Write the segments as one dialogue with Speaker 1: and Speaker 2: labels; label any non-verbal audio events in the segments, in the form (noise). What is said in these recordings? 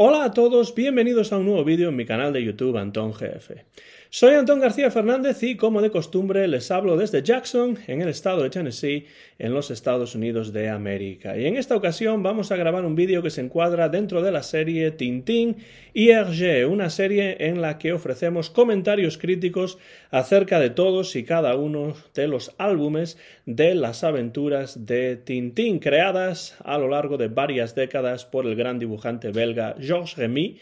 Speaker 1: Hola a todos, bienvenidos a un nuevo vídeo en mi canal de YouTube Antón GF. Soy Antón García Fernández y como de costumbre les hablo desde Jackson, en el estado de Tennessee, en los Estados Unidos de América. Y en esta ocasión vamos a grabar un vídeo que se encuadra dentro de la serie Tintín y Hergé, una serie en la que ofrecemos comentarios críticos acerca de todos y cada uno de los álbumes de las aventuras de Tintín, creadas a lo largo de varias décadas por el gran dibujante belga Georges Remy,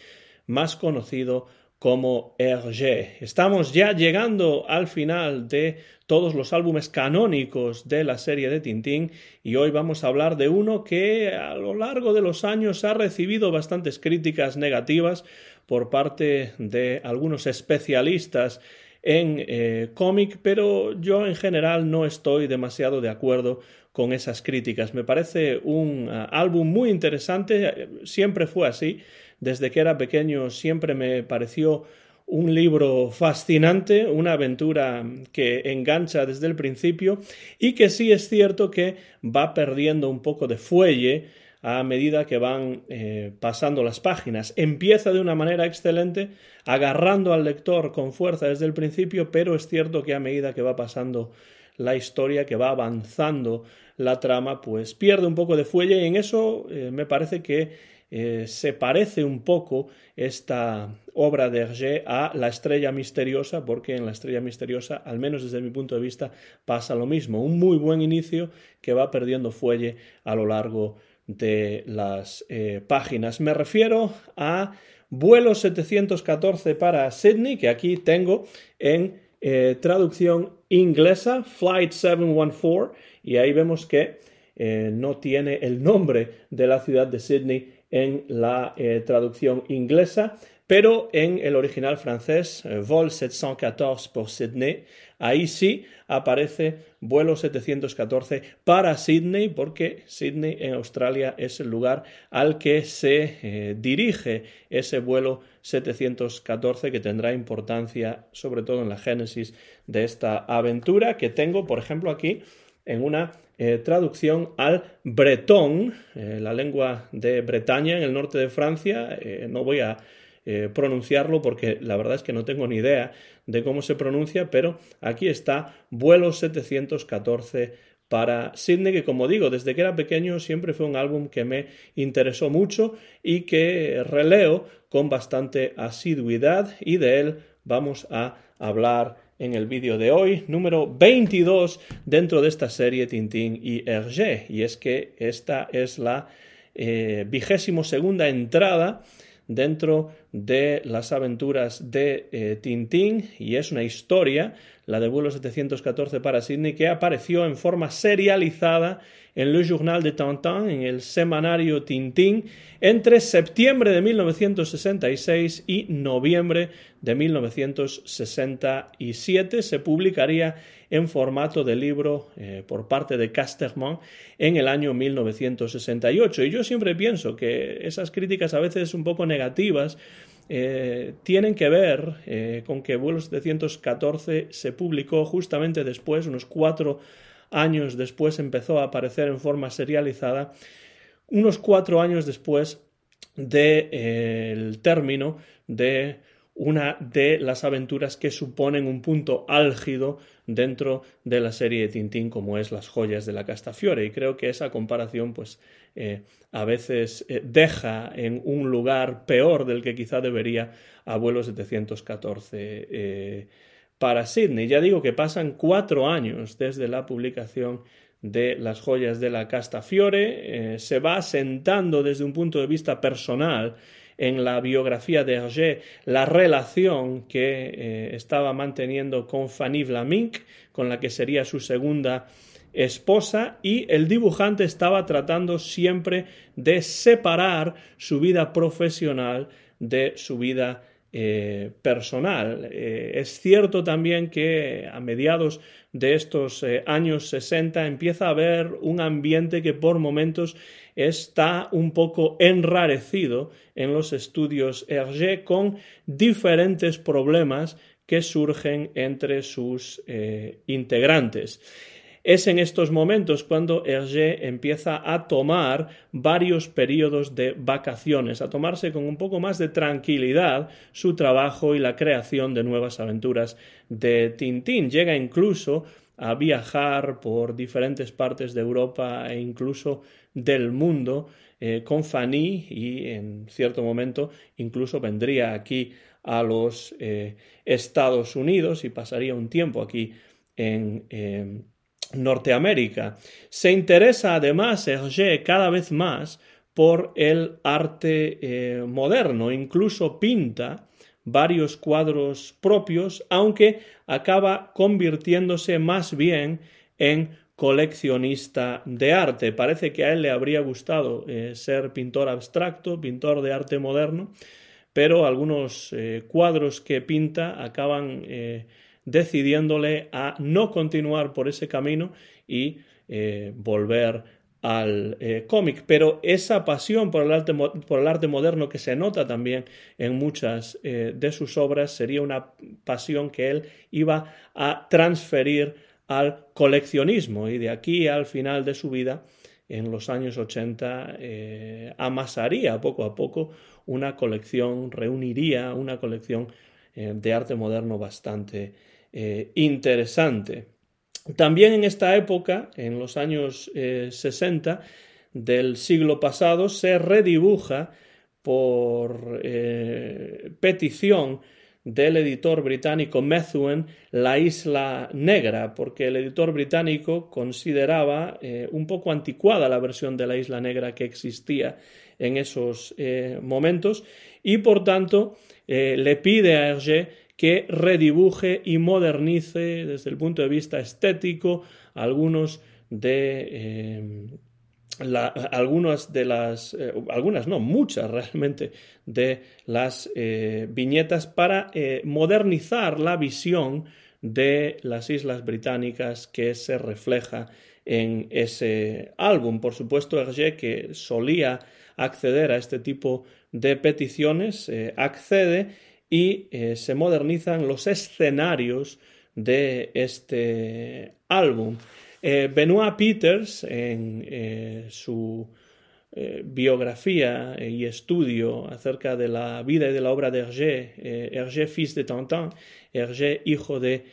Speaker 1: más conocido como Hergé. Estamos ya llegando al final de todos los álbumes canónicos de la serie de Tintín y hoy vamos a hablar de uno que a lo largo de los años ha recibido bastantes críticas negativas por parte de algunos especialistas en eh, cómic, pero yo en general no estoy demasiado de acuerdo con esas críticas. Me parece un uh, álbum muy interesante, siempre fue así, desde que era pequeño siempre me pareció un libro fascinante, una aventura que engancha desde el principio y que sí es cierto que va perdiendo un poco de fuelle a medida que van eh, pasando las páginas. Empieza de una manera excelente, agarrando al lector con fuerza desde el principio, pero es cierto que a medida que va pasando la historia, que va avanzando la trama, pues pierde un poco de fuelle y en eso eh, me parece que eh, se parece un poco esta obra de Hergé a La estrella misteriosa, porque en La estrella misteriosa, al menos desde mi punto de vista, pasa lo mismo. Un muy buen inicio que va perdiendo fuelle a lo largo de las eh, páginas. Me refiero a Vuelo 714 para Sydney, que aquí tengo en eh, traducción inglesa, Flight 714, y ahí vemos que no tiene el nombre de la ciudad de Sydney en la eh, traducción inglesa, pero en el original francés, eh, Vol 714 por Sydney, ahí sí aparece vuelo 714 para Sydney, porque Sydney en Australia es el lugar al que se eh, dirige ese vuelo 714 que tendrá importancia sobre todo en la génesis de esta aventura que tengo, por ejemplo, aquí en una eh, traducción al bretón, eh, la lengua de Bretaña en el norte de Francia. Eh, no voy a pronunciarlo porque la verdad es que no tengo ni idea de cómo se pronuncia, pero aquí está vuelo 714 para Sydney, que como digo, desde que era pequeño siempre fue un álbum que me interesó mucho y que releo con bastante asiduidad y de él vamos a hablar en el vídeo de hoy, número 22 dentro de esta serie Tintín y Hergé. Y es que esta es la eh, vigésimo segunda entrada dentro de las aventuras de eh, Tintín y es una historia, la de vuelo 714 para Sydney, que apareció en forma serializada en Le Journal de Tintin, en el semanario Tintín, entre septiembre de 1966 y noviembre de 1967. Se publicaría en formato de libro eh, por parte de Casterman en el año 1968. Y yo siempre pienso que esas críticas a veces un poco negativas eh, tienen que ver eh, con que Vuelo 714 se publicó justamente después, unos cuatro años después empezó a aparecer en forma serializada, unos cuatro años después del de, eh, término de una de las aventuras que suponen un punto álgido dentro de la serie de Tintín como es Las joyas de la Castafiore. Y creo que esa comparación pues eh, a veces eh, deja en un lugar peor del que quizá debería Abuelo 714 para Sydney. Ya digo que pasan cuatro años desde la publicación de las joyas de la casta Fiore, eh, se va asentando desde un punto de vista personal en la biografía de Hergé la relación que eh, estaba manteniendo con Fanny Vlamink, con la que sería su segunda esposa y el dibujante estaba tratando siempre de separar su vida profesional de su vida eh, personal. Eh, es cierto también que a mediados de estos eh, años 60 empieza a haber un ambiente que por momentos está un poco enrarecido en los estudios Hergé con diferentes problemas que surgen entre sus integrantes. Es en estos momentos cuando Hergé empieza a tomar varios periodos de vacaciones, a tomarse con un poco más de tranquilidad su trabajo y la creación de nuevas aventuras de Tintín. Llega incluso a viajar por diferentes partes de Europa e incluso del mundo eh, con Fanny y en cierto momento incluso vendría aquí a los eh, Estados Unidos y pasaría un tiempo aquí en, eh, Norteamérica. Se interesa además Hergé cada vez más por el arte eh, moderno, incluso pinta varios cuadros propios, aunque acaba convirtiéndose más bien en coleccionista de arte. Parece que a él le habría gustado eh, ser pintor abstracto, pintor de arte moderno, pero algunos eh, cuadros que pinta acaban decidiéndole a no continuar por ese camino y eh, volver al eh, cómic. Pero esa pasión por el, arte, por el, arte, moderno que se nota también en muchas eh, de sus obras sería una pasión que él iba a transferir al coleccionismo y de aquí al final de su vida en los años 80 amasaría poco a poco una colección, reuniría una colección de arte moderno bastante eh, interesante. También en esta época, en los años 60 eh, del siglo pasado, se redibuja por eh, petición del editor británico Methuen la isla negra, porque el editor británico consideraba un poco anticuada la versión de la isla negra que existía en esos momentos y por tanto le pide a Hergé que redibuje y modernice desde el punto de vista estético algunos de eh, algunas de las, eh, algunas no, muchas realmente de las eh, viñetas para modernizar la visión de las Islas Británicas que se refleja en ese álbum. Por supuesto, Hergé, que solía acceder a este tipo de peticiones, accede y eh, se modernizan los escenarios de este álbum. Eh, Benoit Peters, en eh, su biografía y estudio acerca de la vida y de la obra de Hergé, Hergé, fils de Tintin, Hergé, hijo de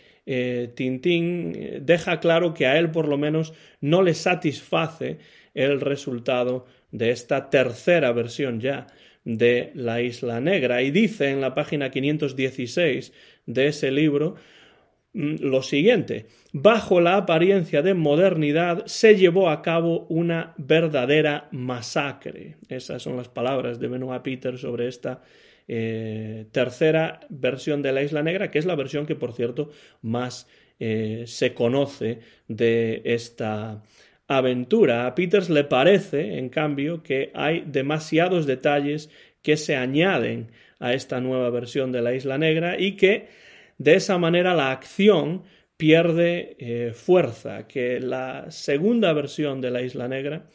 Speaker 1: Tintín, deja claro que a él por lo menos no le satisface el resultado de esta tercera versión ya de la Isla Negra. Y dice en la página 516 de ese libro mm, lo siguiente, bajo la apariencia de modernidad se llevó a cabo una verdadera masacre. Esas son las palabras de Benoit Peter sobre esta eh, tercera versión de la Isla Negra, que es la versión que, por cierto, más eh, se conoce de esta aventura. A Peters le parece, en cambio, que hay demasiados detalles que se añaden a esta nueva versión de la Isla Negra y que de esa manera la acción pierde eh, fuerza, que la segunda versión de la Isla Negra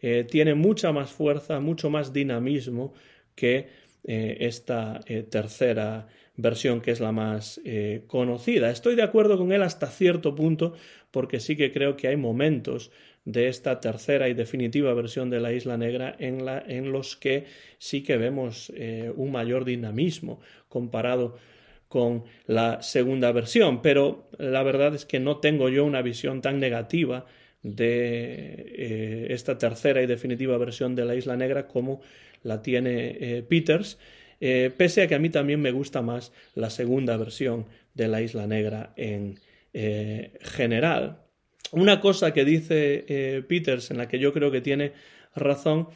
Speaker 1: eh, tiene mucha más fuerza, mucho más dinamismo que eh, esta tercera versión que es la más conocida. Estoy de acuerdo con él hasta cierto punto porque sí que creo que hay momentos de esta tercera y definitiva versión de la Isla Negra en, la, en los que sí que vemos eh, un mayor dinamismo comparado con la segunda versión, pero la verdad es que no tengo yo una visión tan negativa de eh, esta tercera y definitiva versión de la Isla Negra como la tiene eh, Peters, pese a que a mí también me gusta más la segunda versión de la Isla Negra en general. Una cosa que dice eh, Peters, en la que yo creo que tiene razón,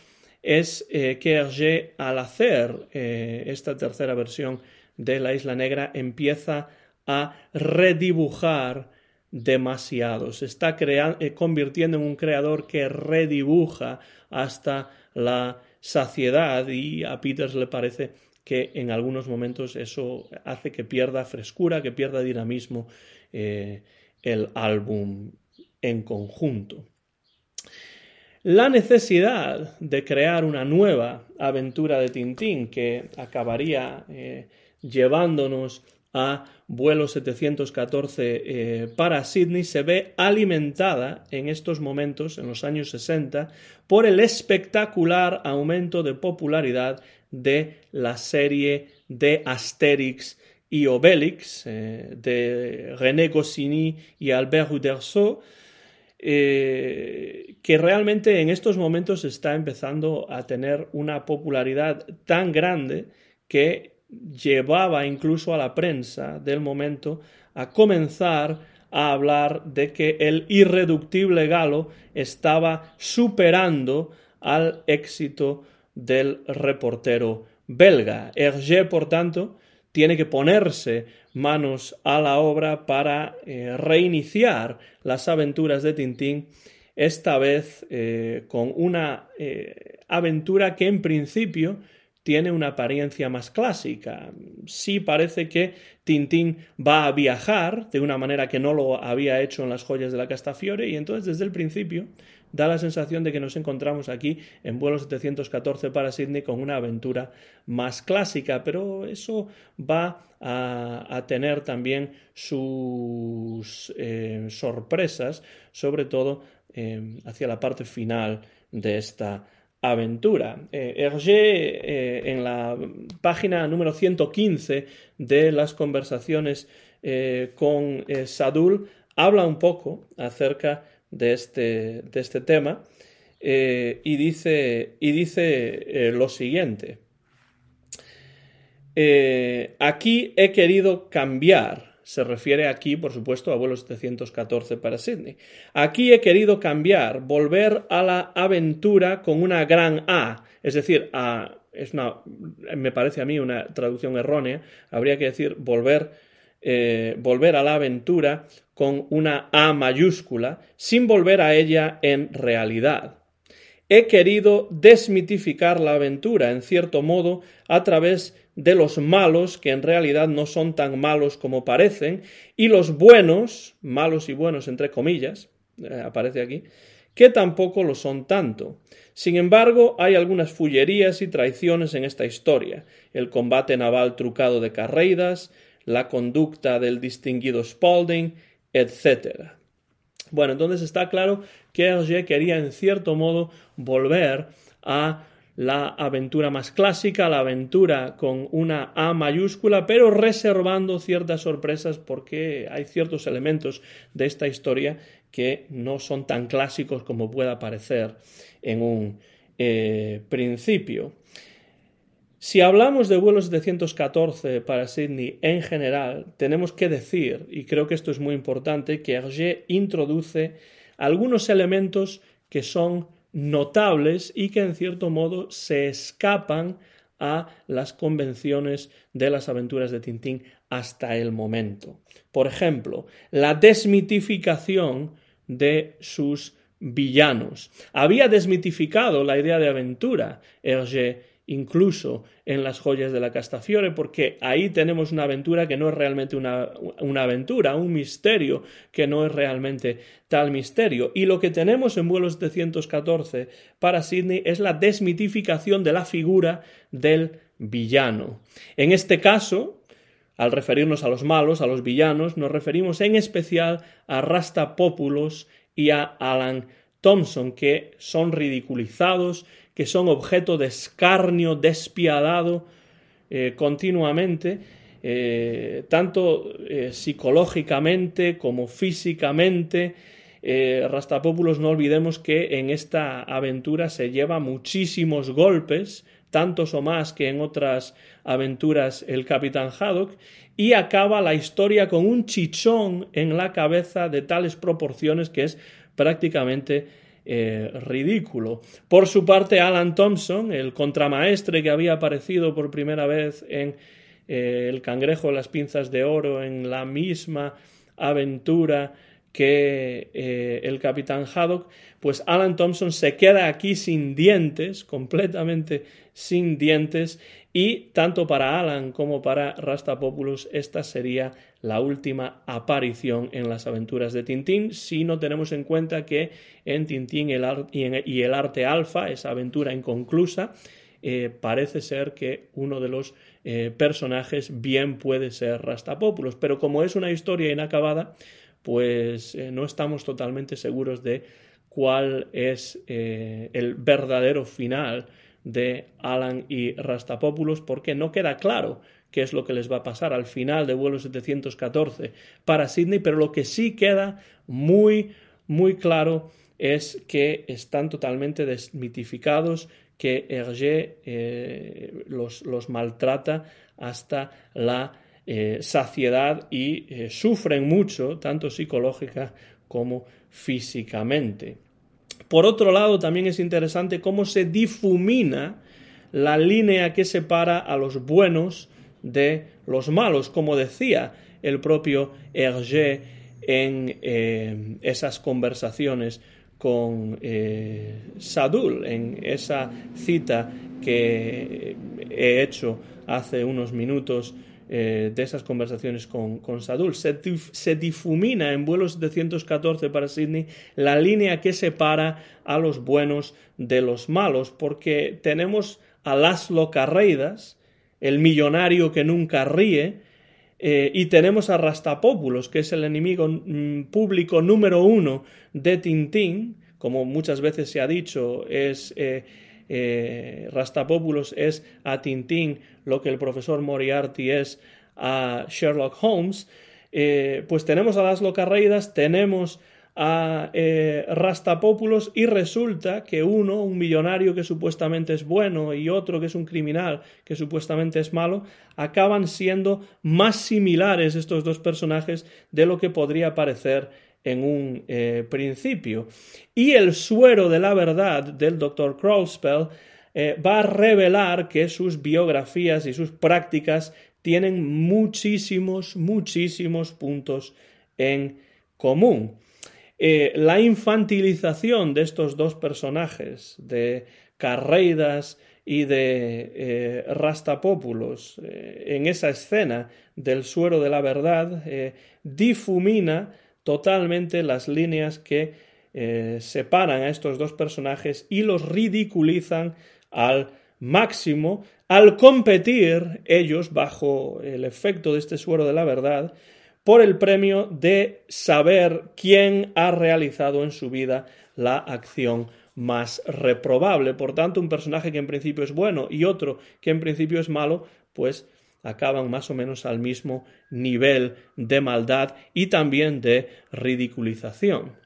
Speaker 1: es eh, que Hergé, al hacer eh, esta tercera versión de la Isla Negra, empieza a redibujar demasiado. Se está convirtiendo en un creador que redibuja hasta la saciedad y a Peters le parece que en algunos momentos eso hace que pierda frescura, que pierda dinamismo el álbum en conjunto. La necesidad de crear una nueva aventura de Tintín que acabaría eh, llevándonos a vuelo 714 eh, para Sydney se ve alimentada en estos momentos, en los años 60, por el espectacular aumento de popularidad de la serie de Asterix y Obelix eh, de René Goscinny y Albert Uderzo, eh, que realmente en estos momentos está empezando a tener una popularidad tan grande que llevaba incluso a la prensa del momento a comenzar a hablar de que el irreductible galo estaba superando al éxito del reportero belga. Hergé, por tanto, tiene que ponerse manos a la obra para eh, reiniciar las aventuras de Tintín, esta vez eh, con una eh, aventura que en principio tiene una apariencia más clásica. Sí parece que Tintín va a viajar de una manera que no lo había hecho en las joyas de la Castafiore y entonces desde el principio da la sensación de que nos encontramos aquí en vuelo 714 para Sydney con una aventura más clásica, pero eso va a, tener también sus eh, sorpresas, sobre todo eh, hacia la parte final de esta aventura. Eh, Hergé, eh, en la página número 115 de las conversaciones con Sadul, habla un poco acerca de este, de este tema y dice, y dice lo siguiente. aquí he querido cambiar se refiere aquí, por supuesto, a vuelo 714 para Sydney. Aquí he querido cambiar, volver a la aventura con una gran A, es decir, a, es una, me parece a mí una traducción errónea, habría que decir volver, eh, volver a la aventura con una A mayúscula, sin volver a ella en realidad. He querido desmitificar la aventura, en cierto modo, a través de los malos, que en realidad no son tan malos como parecen, y los buenos, malos y buenos entre comillas, eh, aparece aquí, que tampoco lo son tanto. Sin embargo, hay algunas fullerías y traiciones en esta historia, el combate naval trucado de Carreidas, la conducta del distinguido Spalding, etc. Bueno, entonces está claro que Hergé quería en cierto modo volver a la aventura más clásica, la aventura con una A mayúscula, pero reservando ciertas sorpresas porque hay ciertos elementos de esta historia que no son tan clásicos como pueda parecer en un eh, principio. Si hablamos de vuelos 714 para Sydney en general, tenemos que decir, y creo que esto es muy importante, que Hergé introduce algunos elementos que son notables y que en cierto modo se escapan a las convenciones de las aventuras de Tintín hasta el momento. Por ejemplo, la desmitificación de sus villanos. Había desmitificado la idea de aventura Hergé incluso en las joyas de la Castafiore, porque ahí tenemos una aventura que no es realmente una, una, aventura, un misterio que no es realmente tal misterio. Y lo que tenemos en vuelo 714 para Sydney es la desmitificación de la figura del villano. En este caso, al referirnos a los malos, a los villanos, nos referimos en especial a Rastapópulos y a Alan Thompson, que son ridiculizados que son objeto de escarnio despiadado eh, continuamente, eh, tanto eh, psicológicamente como físicamente. Rastapópulos no olvidemos que en esta aventura se lleva muchísimos golpes, tantos o más que en otras aventuras el capitán Haddock, y acaba la historia con un chichón en la cabeza de tales proporciones que es prácticamente eh, ridículo. Por su parte, Alan Thompson, el contramaestre que había aparecido por primera vez en eh, El cangrejo de las pinzas de oro, en la misma aventura que eh, el capitán Haddock, pues Alan Thompson se queda aquí sin dientes, completamente sin dientes, y tanto para Alan como para Rastapopoulos esta sería la última aparición en las aventuras de Tintín, si no tenemos en cuenta que en Tintín y el arte alfa, esa aventura inconclusa, eh, parece ser que uno de los eh, personajes bien puede ser Rastapopoulos, pero como es una historia inacabada, pues eh, no estamos totalmente seguros de cuál es el verdadero final de Alan y Rastapopoulos porque no queda claro qué es lo que les va a pasar al final de vuelo 714 para Sydney, pero lo que sí queda muy, muy claro es que están totalmente desmitificados, que Hergé eh, los, maltrata hasta la eh, saciedad y eh, sufren mucho, tanto psicológica como físicamente. Por otro lado, también es interesante cómo se difumina la línea que separa a los buenos de los malos, como decía el propio Hergé en eh, esas conversaciones con eh, Sadul, en esa cita que he hecho hace unos minutos eh, de esas conversaciones con, con Sadul. Se, difumina en vuelo 714 para Sydney la línea que separa a los buenos de los malos, porque tenemos a Laszlo Carreidas, el millonario que nunca ríe, eh, y tenemos a Rastapopoulos, que es el enemigo mm, público número uno de Tintín, como muchas veces se ha dicho, es eh, eh, Rastapopoulos es a Tintín lo que el profesor Moriarty es a Sherlock Holmes, pues tenemos a Laszlo Carreidas, tenemos a eh, Rastapopoulos y resulta que uno, un millonario que supuestamente es bueno y otro que es un criminal que supuestamente es malo, acaban siendo más similares estos dos personajes de lo que podría parecer en un eh, principio. Y el suero de la verdad del Dr. Crawlspell eh, va a revelar que sus biografías y sus prácticas tienen muchísimos, muchísimos puntos en común. Eh, la infantilización de estos dos personajes, de Carreidas y de Rastapópulos, en esa escena del suero de la verdad, difumina totalmente las líneas que eh, separan a estos dos personajes y los ridiculizan al máximo al competir ellos bajo el efecto de este suero de la verdad por el premio de saber quién ha realizado en su vida la acción más reprobable. Por tanto, un personaje que en principio es bueno y otro que en principio es malo, pues acaban más o menos al mismo nivel de maldad y también de ridiculización.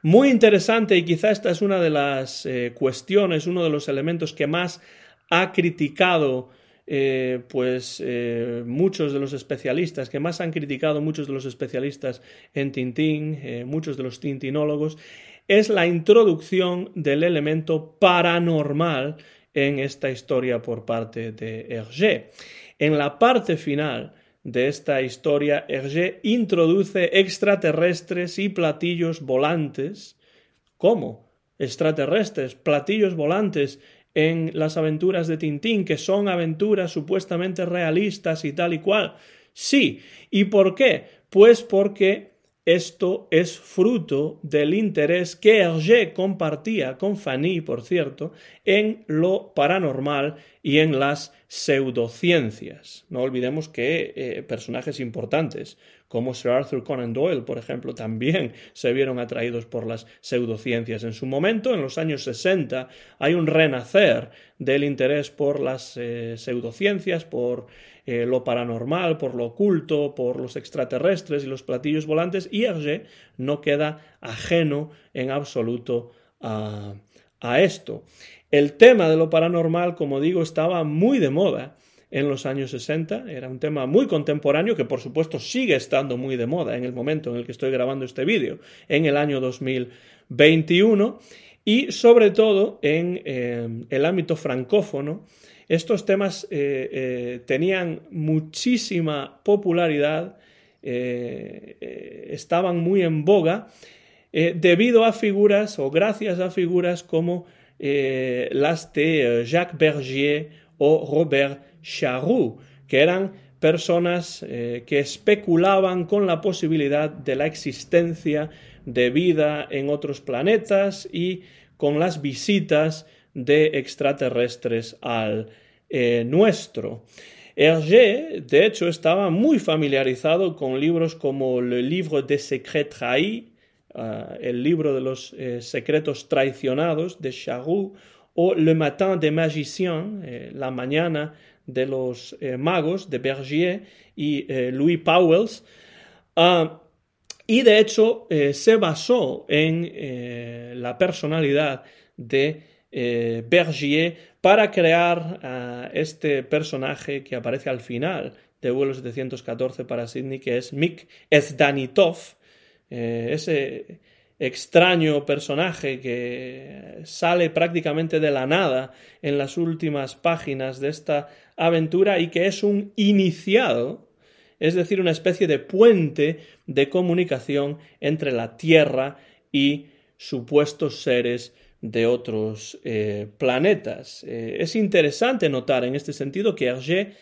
Speaker 1: Muy interesante y quizá esta es una de las eh, cuestiones, uno de los elementos que más ha criticado eh, pues eh, muchos de los especialistas, que más han criticado muchos de los especialistas en Tintín, muchos de los tintinólogos, es la introducción del elemento paranormal en esta historia por parte de Hergé. En la parte final de esta historia, Hergé introduce extraterrestres y platillos volantes. ¿Cómo? Extraterrestres, platillos volantes en las aventuras de Tintín, que son aventuras supuestamente realistas y tal y cual. Sí. ¿Y por qué? Pues porque esto es fruto del interés que Hergé compartía con Fanny, por cierto, en lo paranormal y en las pseudociencias. No olvidemos que eh, personajes importantes como Sir Arthur Conan Doyle, por ejemplo, también se vieron atraídos por las pseudociencias. En su momento, en los años 60, hay un renacer del interés por las eh, pseudociencias, por eh, lo paranormal, por lo oculto, por los extraterrestres y los platillos volantes, y Hergé no queda ajeno en absoluto a, a esto. El tema de lo paranormal, como digo, estaba muy de moda en los años 60, era un tema muy contemporáneo que por supuesto sigue estando muy de moda en el momento en el que estoy grabando este vídeo, en el año 2021, y sobre todo en eh, el ámbito francófono, estos temas eh, eh, tenían muchísima popularidad estaban muy en boga debido a figuras o gracias a figuras como las de Jacques Bergier o Robert Charroux, que eran personas que especulaban con la posibilidad de la existencia de vida en otros planetas y con las visitas de extraterrestres al eh, nuestro. Hergé, de hecho, estaba muy familiarizado con libros como Le Livre des Secrets Trahis, ah, el libro de los eh, secretos traicionados de Charroux, o Le Matin des Magiciens, eh, la mañana de los magos de Bergier y Louis Pauwels. Ah, y de hecho eh, se basó en eh, la personalidad de eh, Bergier para crear a este personaje que aparece al final de vuelo 714 para Sydney, que es Mick Ezdanitov, ese extraño personaje que sale prácticamente de la nada en las últimas páginas de esta aventura y que es un iniciado es decir, una especie de puente de comunicación entre la Tierra y supuestos seres de otros eh, planetas. Eh, es interesante notar en este sentido que Hergé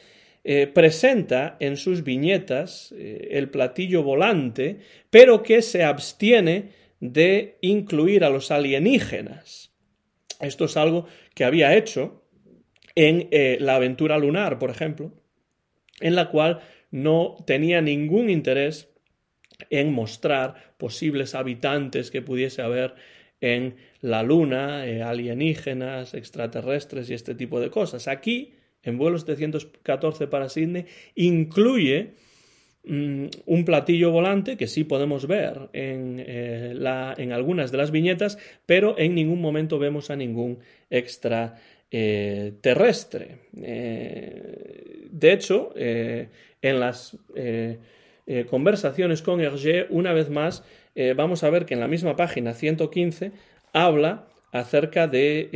Speaker 1: eh, presenta en sus viñetas el platillo volante, pero que se abstiene de incluir a los alienígenas. Esto es algo que había hecho en la aventura lunar, por ejemplo, en la cual no tenía ningún interés en mostrar posibles habitantes que pudiese haber en la Luna, eh, alienígenas, extraterrestres y este tipo de cosas. Aquí, en vuelo 714 para Sydney, incluye un platillo volante que sí podemos ver en, eh, en, algunas de las viñetas, pero en ningún momento vemos a ningún extraterrestre. Eh, de hecho, en las eh, eh, conversaciones con Hergé, una vez más, eh, vamos a ver que en la misma página 115 habla acerca de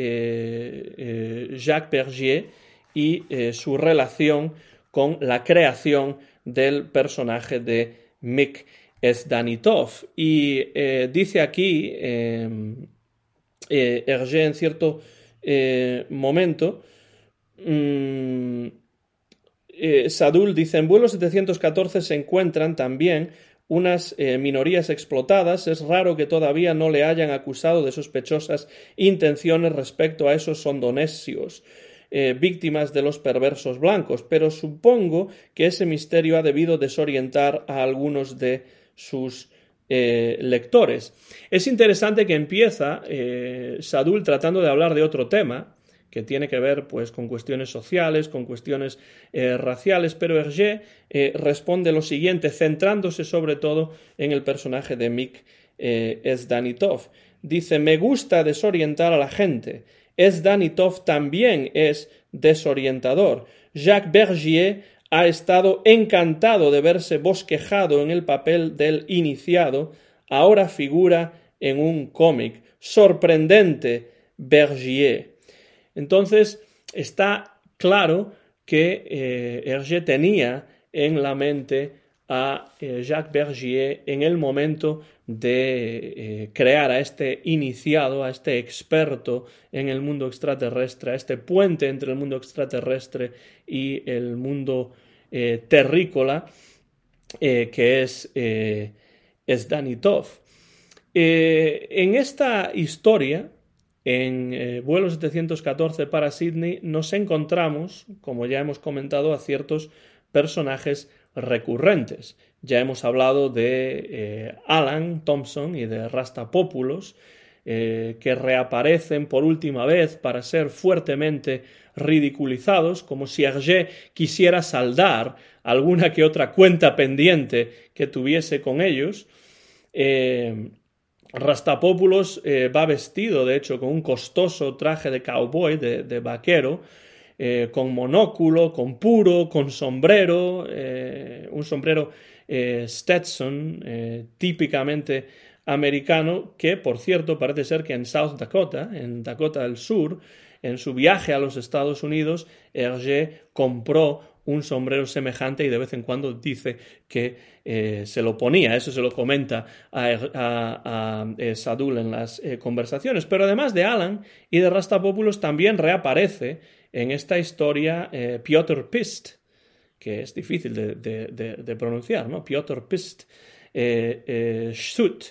Speaker 1: Jacques Bergier y su relación con la creación del personaje de Mick Esdanitov. Y dice aquí Hergé en cierto momento, mm, eh, Sadul dice, en vuelo 714 se encuentran también unas eh, minorías explotadas, es raro que todavía no le hayan acusado de sospechosas intenciones respecto a esos sondonesios, eh, víctimas de los perversos blancos, pero supongo que ese misterio ha debido desorientar a algunos de sus lectores. Es interesante que empieza Sadul tratando de hablar de otro tema, que tiene que ver pues con cuestiones sociales, con cuestiones eh, raciales, pero Hergé eh, responde lo siguiente, centrándose sobre todo en el personaje de Mick eh, Esdanitov. Dice, me gusta desorientar a la gente. Esdanitov también es desorientador. Jacques Bergier ha estado encantado de verse bosquejado en el papel del iniciado, ahora figura en un cómic. Sorprendente, Bergier. Entonces, está claro que eh, Hergé tenía en la mente a eh, Jacques Bergier en el momento de eh, crear a este iniciado, a este experto en el mundo extraterrestre, a este puente entre el mundo extraterrestre y el mundo terrícola, que es, es Danitov. en esta historia, en eh, vuelo 714 para Sydney nos encontramos, como ya hemos comentado, a ciertos personajes recurrentes. Ya hemos hablado de eh, Alan Thompson y de Rastapopoulos, eh, que reaparecen por última vez para ser fuertemente ridiculizados, como si Hergé quisiera saldar alguna que otra cuenta pendiente que tuviese con ellos. Rastapopoulos eh, va vestido, de hecho, con un costoso traje de cowboy, de, vaquero, eh, con monóculo, con puro, con sombrero, eh, un sombrero Stetson, típicamente americano, que, por cierto, parece ser que en South Dakota, en Dakota del Sur, en su viaje a los Estados Unidos, Hergé compró un sombrero semejante y de vez en cuando dice que eh, se lo ponía. Eso se lo comenta a, eh, Sadul en las eh, conversaciones. Pero además de Alan y de Rastapopoulos también reaparece en esta historia Piotr Pist, que es difícil de, pronunciar, ¿no? Piotr Pist. Schut,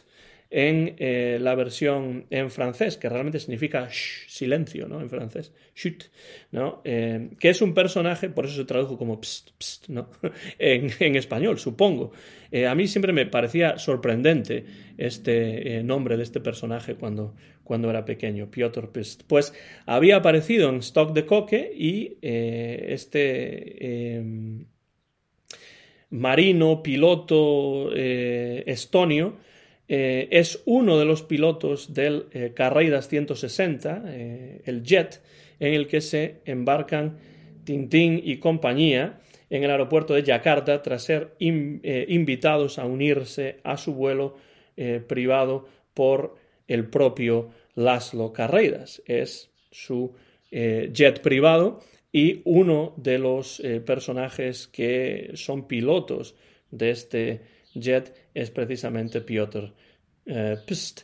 Speaker 1: en eh, la versión en francés, que realmente significa silencio, ¿no? En francés, chut, ¿no? Eh, que es un personaje, por eso se tradujo como pst, pst, ¿no? (laughs) en, español, supongo. Eh, a mí siempre me parecía sorprendente este nombre de este personaje cuando, cuando era pequeño, Piotr Pst. Pues había aparecido en Stock de Coque y este em, marino, piloto estonio, eh, es uno de los pilotos del eh, Carreiras 160, eh, el jet, en el que se embarcan Tintín y compañía en el aeropuerto de Yakarta tras ser invitados a unirse a su vuelo privado por el propio Laszlo Carreiras. Es su jet privado y uno de los personajes que son pilotos de este jet es precisamente Piotr eh, Pst.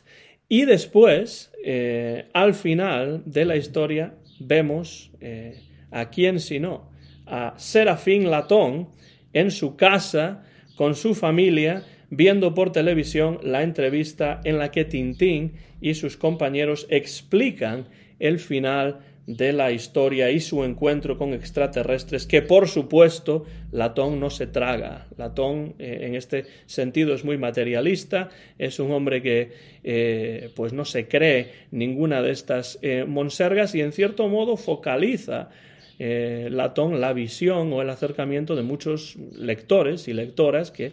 Speaker 1: Y después, eh, al final de la historia, vemos eh, a quién sino, a Serafín Latón en su casa con su familia viendo por televisión la entrevista en la que Tintín y sus compañeros explican el final de la historia y su encuentro con extraterrestres, que por supuesto Latón no se traga. Latón eh, en este sentido es muy materialista, es un hombre que eh, pues no se cree ninguna de estas eh, monsergas y en cierto modo focaliza Latón la visión o el acercamiento de muchos lectores y lectoras que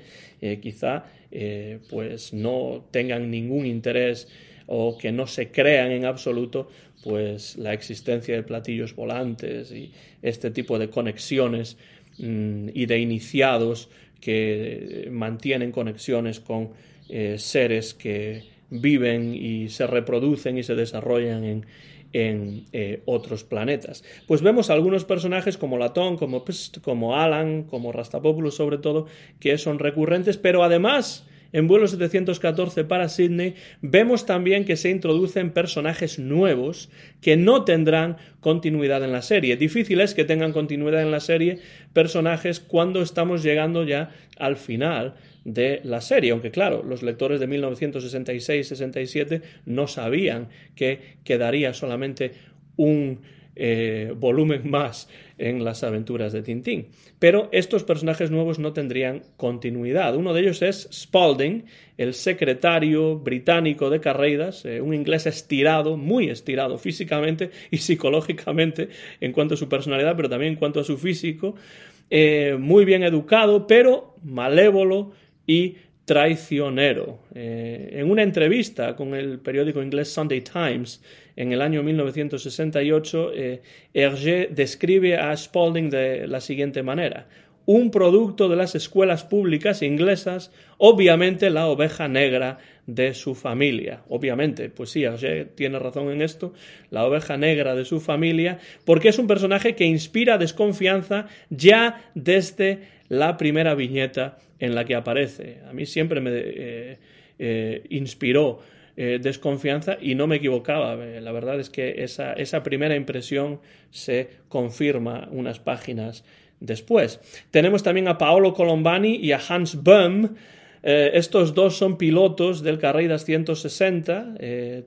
Speaker 1: quizá pues no tengan ningún interés o que no se crean en absoluto pues la existencia de platillos volantes y este tipo de conexiones mm, y de iniciados que mantienen conexiones con eh, seres que viven y se reproducen y se desarrollan en, eh, otros planetas. Pues vemos algunos personajes como Latón, como como Alan, como Rastapopoulos sobre todo, que son recurrentes, pero además en vuelo 714 para Sydney, vemos también que se introducen personajes nuevos que no tendrán continuidad en la serie. Difícil es que tengan continuidad en la serie personajes cuando estamos llegando ya al final de la serie, aunque claro, los lectores de 1966-67 no sabían que quedaría solamente un eh, volumen más en las aventuras de Tintín. Pero estos personajes nuevos no tendrían continuidad. Uno de ellos es Spalding, el secretario británico de Carreiras, eh, un inglés estirado, muy estirado físicamente y psicológicamente en cuanto a su personalidad, pero también en cuanto a su físico, eh, muy bien educado, pero malévolo y traicionero. en una entrevista con el periódico inglés Sunday Times, en el año 1968, eh, Hergé describe a Spalding de la siguiente manera. Un producto de las escuelas públicas inglesas, obviamente la oveja negra de su familia. Obviamente, pues sí, Hergé tiene razón en esto, la oveja negra de su familia, porque es un personaje que inspira desconfianza ya desde la primera viñeta en la que aparece. A mí siempre me eh, eh, inspiró eh, desconfianza y no me equivocaba. La verdad es que esa, primera impresión se confirma unas páginas después. Tenemos también a Paolo Colombani y a Hans Böhm. Estos dos son pilotos del Carreiras 160,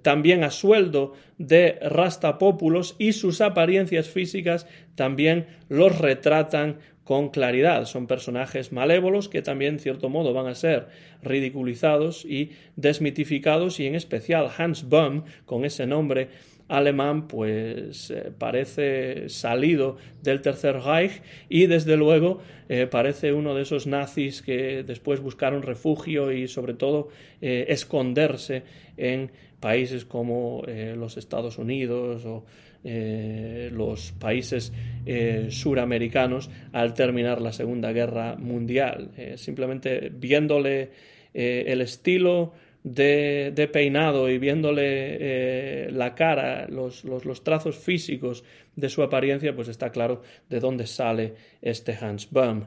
Speaker 1: también a sueldo de Rastapópulos y sus apariencias físicas también los retratan con claridad. Son personajes malévolos que también, en cierto modo, van a ser ridiculizados y desmitificados, y en especial Hans Böhm, con ese nombre alemán, pues eh, parece salido del Tercer Reich y desde luego eh, parece uno de esos nazis que después buscaron refugio y sobre todo eh, esconderse en países como los Estados Unidos o eh, los países eh, suramericanos al terminar la Segunda Guerra Mundial. Eh, simplemente viéndole el estilo de, peinado y viéndole la cara, los, trazos físicos de su apariencia, pues está claro de dónde sale este Hans Böhm.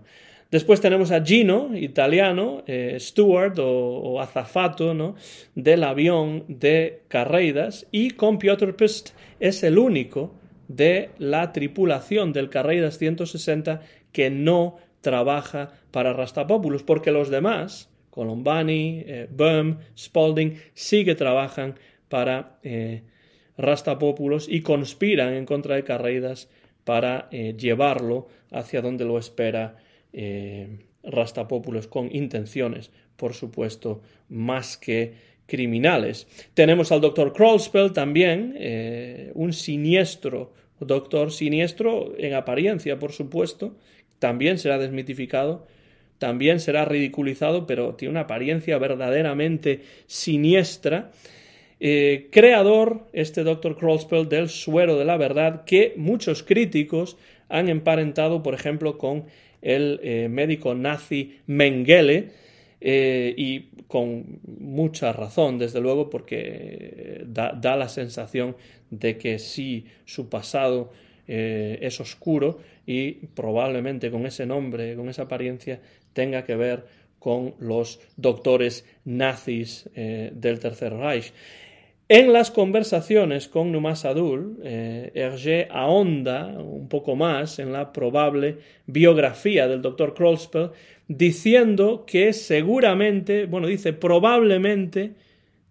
Speaker 1: Después tenemos a Gino, italiano, eh, steward o, azafato ¿no? del avión de Carreidas, y con Piotr Pist es el único de la tripulación del Carreidas 160 que no trabaja para Rastapopoulos, porque los demás, Colombani, eh, Spalding, sí que trabajan para eh, Rastapopoulos y conspiran en contra de Carreidas para eh, llevarlo hacia donde lo espera eh, Rastapopoulos con intenciones, por supuesto, más que criminales. Tenemos al doctor Krollspell también, eh, un siniestro doctor, siniestro en apariencia, por supuesto, también será desmitificado, también será ridiculizado, pero tiene una apariencia verdaderamente siniestra. Eh, creador, este doctor Krollspell, del suero de la verdad, que muchos críticos han emparentado, por ejemplo, con el eh, médico nazi Mengele, eh, y con mucha razón, desde luego, porque da, la sensación de que sí, su pasado eh, es oscuro y probablemente con ese nombre, con esa apariencia, tenga que ver con los doctores nazis del Tercer Reich. En las conversaciones con Numas Adul, eh, Hergé ahonda un poco más en la probable biografía del doctor Krollspell, diciendo que seguramente, bueno, dice probablemente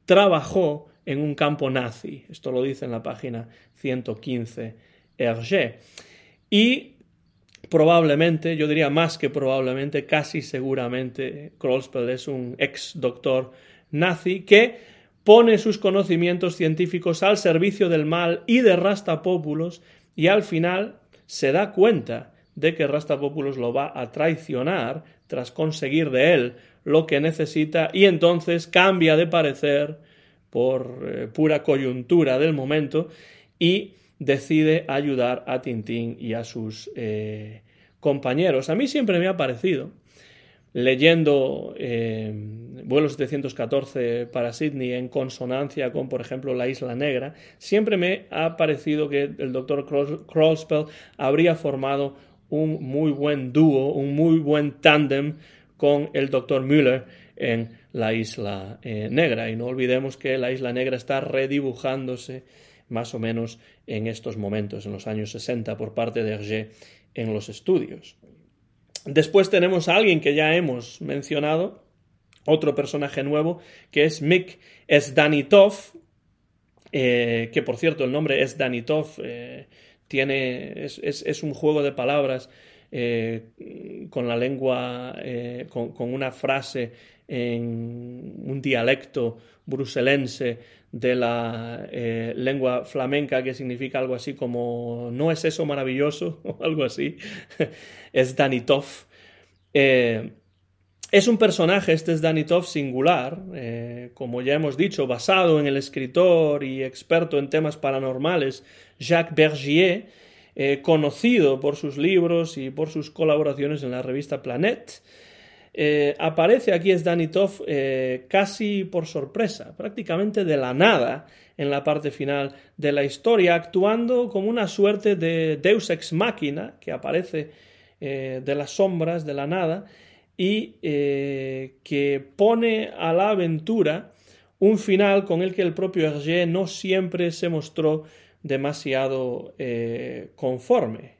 Speaker 1: trabajó en un campo nazi. Esto lo dice en la página 115 Hergé. Y probablemente, yo diría más que probablemente, casi seguramente, Krollspell es un ex doctor nazi que pone sus conocimientos científicos al servicio del mal y de Rastapópulos y al final se da cuenta de que Rastapópulos lo va a traicionar tras conseguir de él lo que necesita y entonces cambia de parecer por eh, pura coyuntura del momento y decide ayudar a Tintín y a sus eh, compañeros. A mí siempre me ha parecido leyendo eh, vuelo 714 para Sydney en consonancia con, por ejemplo, la Isla Negra, siempre me ha parecido que el doctor Krollspell habría formado un muy buen dúo, un muy buen tándem con el doctor Müller en la Isla eh, Negra. Y no olvidemos que la Isla Negra está redibujándose más o menos en estos momentos, en los años 60, por parte de Hergé en los estudios. Después tenemos a alguien que ya hemos mencionado, otro personaje nuevo, que es Mick Sdanitov, eh, que por cierto el nombre eh, tiene, es, un juego de palabras eh, con la lengua, con, con, una frase en un dialecto bruselense de la eh, lengua flamenca que significa algo así como no es eso maravilloso (laughs) o algo así, (laughs) es Danitov. Eh, es un personaje, este es Danitov singular, eh, como ya hemos dicho, basado en el escritor y experto en temas paranormales Jacques Bergier, conocido por sus libros y por sus colaboraciones en la revista Planet. Eh, aparece aquí Sdanitov eh, casi por sorpresa, prácticamente de la nada en la parte final de la historia, actuando como una suerte de deus ex machina que aparece eh, de las sombras, de la nada, y que pone a la aventura un final con el que el propio Hergé no siempre se mostró demasiado conforme.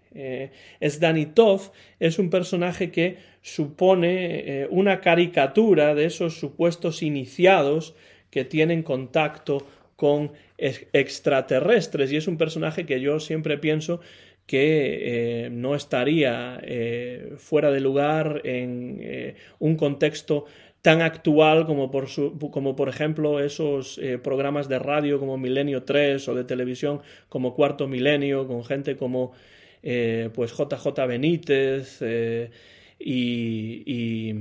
Speaker 1: Sdanitov es un personaje que supone eh, una caricatura de esos supuestos iniciados que tienen contacto con extraterrestres. Y es un personaje que yo siempre pienso que eh, no estaría eh, fuera de lugar en un contexto tan actual como por, como por ejemplo esos programas de radio como Milenio 3 o de televisión como Cuarto Milenio con gente como pues JJ Benítez y,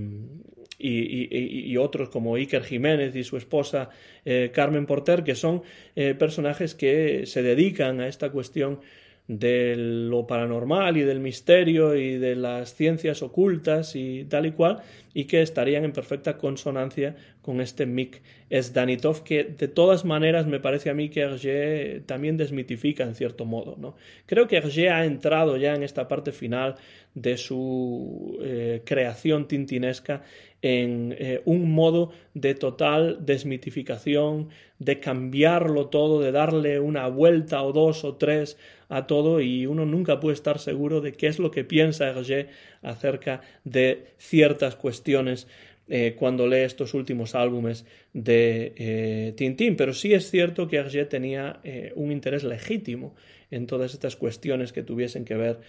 Speaker 1: y, otros como Iker Jiménez y su esposa eh, Carmen Porter, que son eh, personajes que se dedican a esta cuestión de lo paranormal y del misterio y de las ciencias ocultas y tal y cual, y que estarían en perfecta consonancia con este Mick Sdanitov, que de todas maneras me parece a mí que Hergé también desmitifica en cierto modo. ¿no? Creo que Hergé ha entrado ya en esta parte final de su eh, creación tintinesca en eh, un modo de total desmitificación, de cambiarlo todo, de darle una vuelta o dos o tres a todo y uno nunca puede estar seguro de qué es lo que piensa Hergé acerca de ciertas cuestiones eh, cuando lee estos últimos álbumes de eh, Tintín, pero sí es cierto que Hergé tenía un interés legítimo en todas estas cuestiones que tuviesen que ver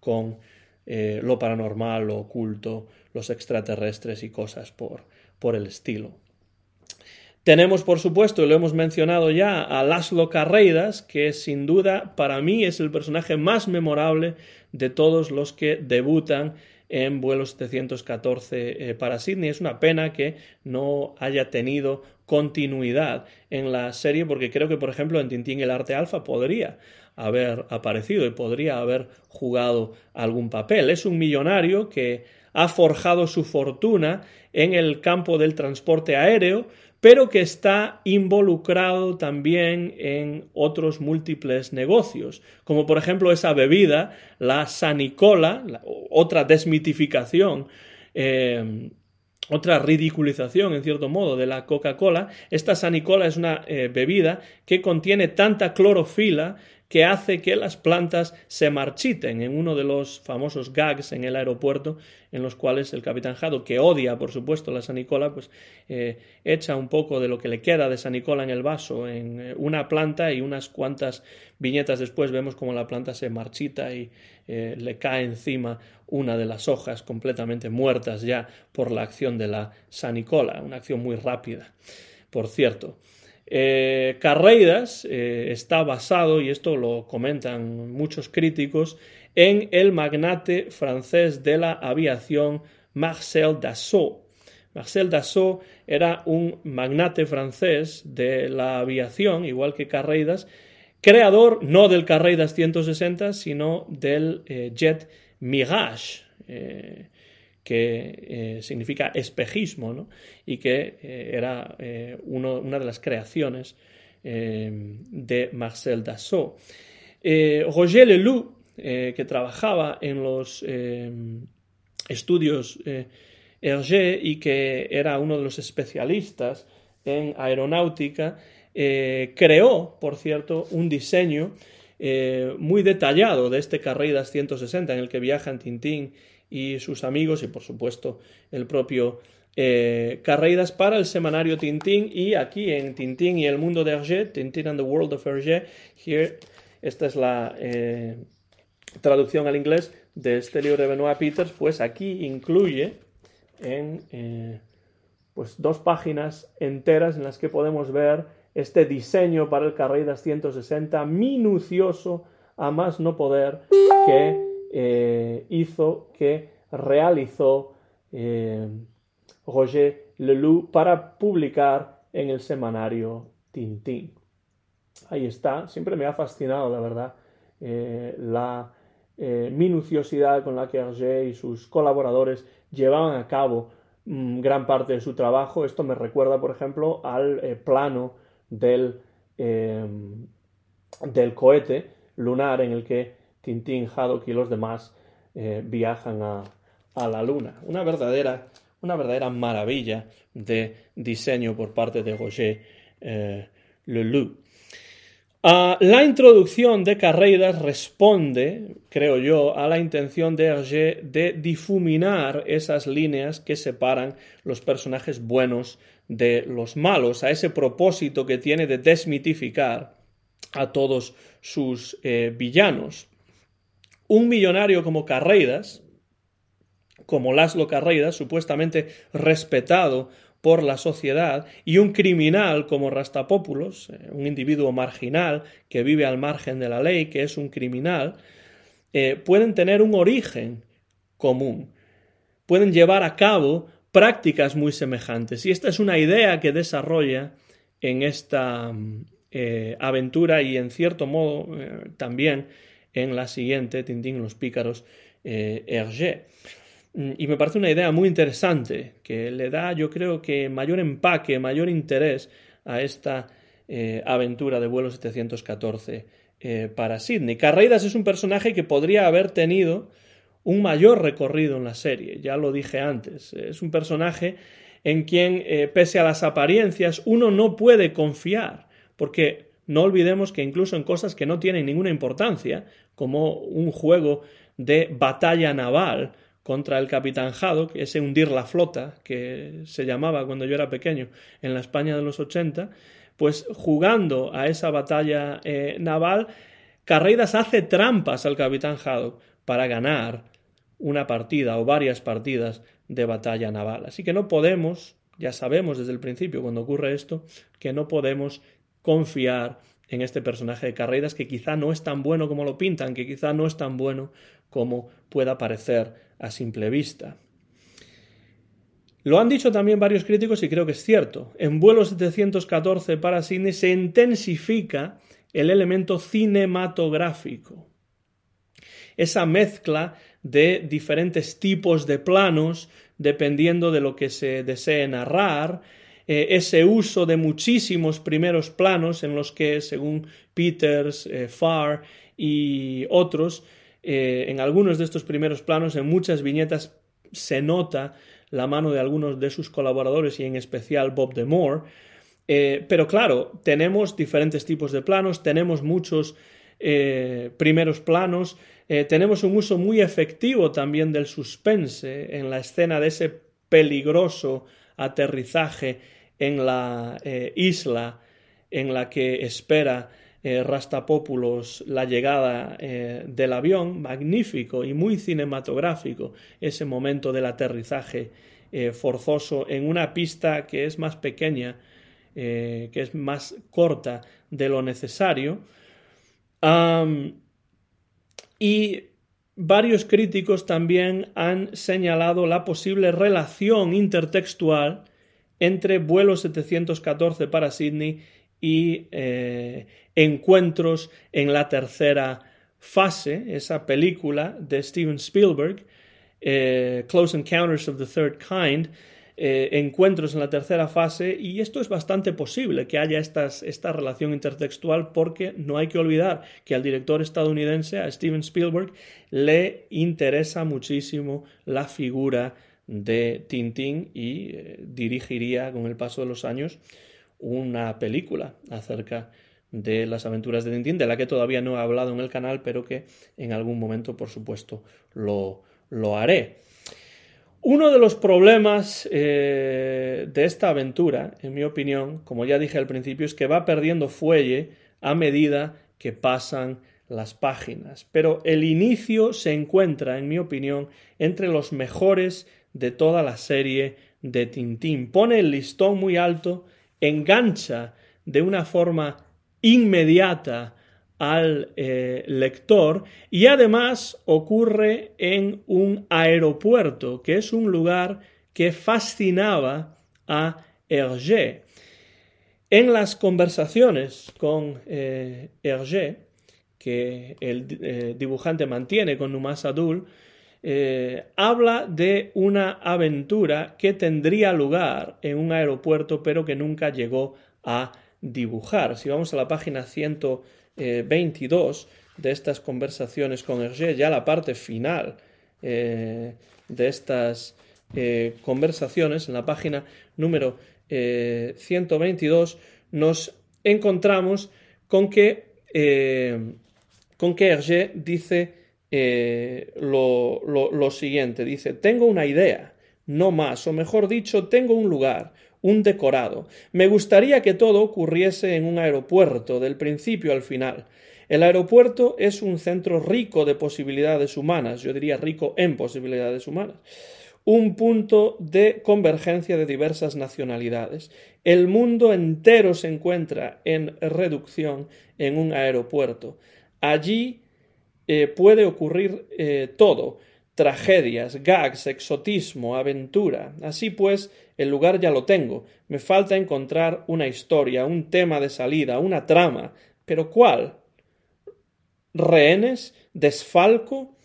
Speaker 1: con lo paranormal, lo oculto, los extraterrestres y cosas por, por el estilo. Tenemos, por supuesto, y lo hemos mencionado ya, a Laszlo Carreidas, que sin duda para mí es el personaje más memorable de todos los que debutan en vuelo 714 eh, para Sydney. Es una pena que no haya tenido continuidad en la serie, porque creo que, por ejemplo, en Tintín el Arte Alfa podría haber aparecido y podría haber jugado algún papel. Es un millonario que ha forjado su fortuna en el campo del transporte aéreo, pero que está involucrado también en otros múltiples negocios, como por ejemplo esa bebida, la Sanicola, otra desmitificación, eh, otra ridiculización, en cierto modo, de la Coca-Cola. Esta Sanicola es una eh, bebida que contiene tanta clorofila que hace que las plantas se marchiten en uno de los famosos gags en el aeropuerto en los cuales el capitán Jado, que odia por supuesto la San Nicola, pues eh, echa un poco de lo que le queda de San Nicola en el vaso en eh, una planta y unas cuantas viñetas después vemos como la planta se marchita y eh, le cae encima una de las hojas completamente muertas ya por la acción de la San Nicola, una acción muy rápida, por cierto. Eh, Carreidas eh, está basado, y esto lo comentan muchos críticos, en el magnate francés de la aviación Marcel Dassault. Marcel Dassault era un magnate francés de la aviación, igual que Carreidas, creador no del Carreidas 160, sino del eh, jet Mirage que eh, significa espejismo, ¿no? y que eh, era eh, una de las creaciones de Marcel Dassault. Roger Leloup, que trabajaba en los estudios Hergé y que era uno de los especialistas en aeronáutica, creó, por cierto, un diseño muy detallado de este Carreiras 160 en el que viajan Tintín y sus amigos y por supuesto el propio eh, para el semanario Tintín. Y aquí en Tintín y el mundo de Hergé, Tintín and the World of Hergé, here, esta es la eh, traducción al inglés de este libro de Benoit Peters, pues aquí incluye en eh, pues dos páginas enteras en las que podemos ver este diseño para el Carreiras 160 minucioso a más no poder que eh, hizo, que realizó eh, Roger Leloup para publicar en el semanario Tintín. Ahí está, siempre me ha fascinado, la verdad, eh, la minuciosidad con la que Roger y sus colaboradores llevaban a cabo mm, gran parte de su trabajo. Esto me recuerda, por ejemplo, al plano del, del cohete lunar en el que Tintín, Haddock y los demás eh, viajan a, la Luna. Una verdadera, una verdadera maravilla de diseño por parte de Roger eh, Leloup. Ah, la introducción de Carreiras responde, creo yo, a la intención de Hergé de difuminar esas líneas que separan los personajes buenos de los malos, a ese propósito que tiene de desmitificar a todos sus eh, villanos un millonario como Carreidas, como Laszlo Carreidas, supuestamente respetado por la sociedad, y un criminal como Rastapópulos, eh, un individuo marginal que vive al margen de la ley, que es un criminal, eh, pueden tener un origen común, pueden llevar a cabo prácticas muy semejantes. Y esta es una idea que desarrolla en esta eh, aventura y en cierto modo también en la siguiente, Tintín los pícaros eh, Hergé. Mm, y me parece una idea muy interesante que le da, yo creo que mayor empaque, mayor interés a esta eh, aventura de vuelo 714 eh, para Sidney. Carreidas es un personaje que podría haber tenido un mayor recorrido en la serie, ya lo dije antes. Es un personaje en quien, eh, pese a las apariencias, uno no puede confiar, porque no olvidemos que incluso en cosas que no tienen ninguna importancia, como un juego de batalla naval contra el capitán Haddock, ese hundir la flota que se llamaba cuando yo era pequeño en la España de los 80, pues jugando a esa batalla eh, naval, Carreidas hace trampas al capitán Haddock para ganar una partida o varias partidas de batalla naval. Así que no podemos, ya sabemos desde el principio cuando ocurre esto, que no podemos confiar en este personaje de Carreidas que quizá no es tan bueno como lo pintan, que quizá no es tan bueno como pueda parecer a simple vista. Lo han dicho también varios críticos y creo que es cierto. En vuelo 714 para Sydney se intensifica el elemento cinematográfico. Esa mezcla de diferentes tipos de planos dependiendo de lo que se desee narrar, eh, ese uso de muchísimos primeros planos en los que, según Peters, eh, Farr y otros, eh, en algunos de estos primeros planos, en muchas viñetas, se nota la mano de algunos de sus colaboradores y en especial Bob de Moore. pero claro, tenemos diferentes tipos de planos, tenemos muchos primeros planos, tenemos un uso muy efectivo también del suspense en la escena de ese peligroso aterrizaje en la eh, isla en la que espera eh, Rastapópulos la llegada del avión, magnífico y muy cinematográfico ese momento del aterrizaje forzoso en una pista que es más pequeña, que es más corta de lo necesario. Y varios críticos también han señalado la posible relación intertextual entre vuelo 714 para Sydney y eh, encuentros en la tercera fase, esa película de Steven Spielberg, eh, Close Encounters of the Third Kind, eh, encuentros en la tercera fase y esto es bastante posible que haya esta relación intertextual porque no hay que olvidar que al director estadounidense, a Steven Spielberg, le interesa muchísimo la figura de Tintín y eh, dirigiría con el paso de los años una película acerca de las aventuras de Tintín, de la que todavía no he hablado en el canal, pero que en algún momento, por supuesto, lo, lo haré. Uno de los problemas eh, de esta aventura, en mi opinión, como ya dije al principio, es que va perdiendo fuelle a medida que pasan las páginas. Pero el inicio se encuentra, en mi opinión, entre los mejores de toda la serie de Tintín. Pone el listón muy alto, engancha de una forma inmediata al eh, lector y además ocurre en un aeropuerto, que es un lugar que fascinaba a Hergé. En las conversaciones con eh, Hergé, que el eh, dibujante mantiene con Numas Adul, habla de una aventura que tendría lugar en un aeropuerto pero que nunca llegó a dibujar. Si vamos a la página 100 22 eh, de estas conversaciones con Hergé, ya la parte final eh, de estas eh, conversaciones, en la página número 122, nos encontramos con que, con que Hergé dice lo, lo siguiente, dice, tengo una idea, no más, o mejor dicho, tengo un lugar, un decorado. Me gustaría que todo ocurriese en un aeropuerto, del principio al final. El aeropuerto es un centro rico de posibilidades humanas, yo diría rico en posibilidades humanas, un punto de convergencia de diversas nacionalidades. El mundo entero se encuentra en reducción en un aeropuerto. Allí eh, puede ocurrir eh, todo tragedias, gags, exotismo, aventura. Así pues, el lugar ya lo tengo. Me falta encontrar una historia, un tema de salida, una trama. ¿Pero cuál? rehenes, desfalco,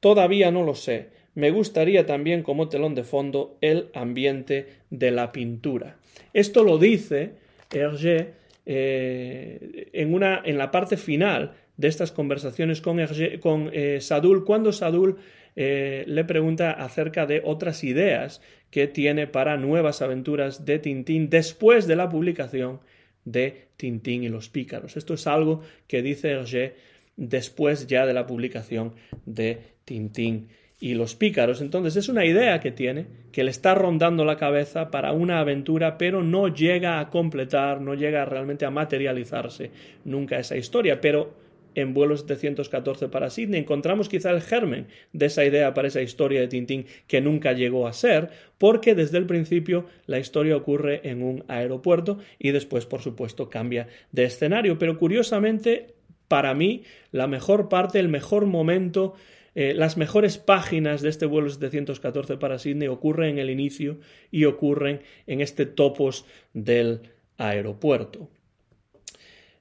Speaker 1: todavía no lo sé. Me gustaría también como telón de fondo el ambiente de la pintura. Esto lo dice Hergé eh, en, una, en la parte final de estas conversaciones con, con eh, Sadul, cuando Sadul eh, le pregunta acerca de otras ideas que tiene para nuevas aventuras de Tintín después de la publicación de Tintín y los pícaros. Esto es algo que dice Hergé después ya de la publicación de Tintín y los pícaros. Entonces es una idea que tiene, que le está rondando la cabeza para una aventura, pero no llega a completar, no llega realmente a materializarse nunca esa historia. Pero en vuelo 714 para Sydney encontramos quizá el germen de esa idea para esa historia de Tintín que nunca llegó a ser, porque desde el principio la historia ocurre en un aeropuerto y después, por supuesto, cambia de escenario. Pero curiosamente, para mí, la mejor parte, el mejor momento, eh, las mejores páginas de este vuelo 714 para Sydney ocurren en el inicio y ocurren en este topos del aeropuerto.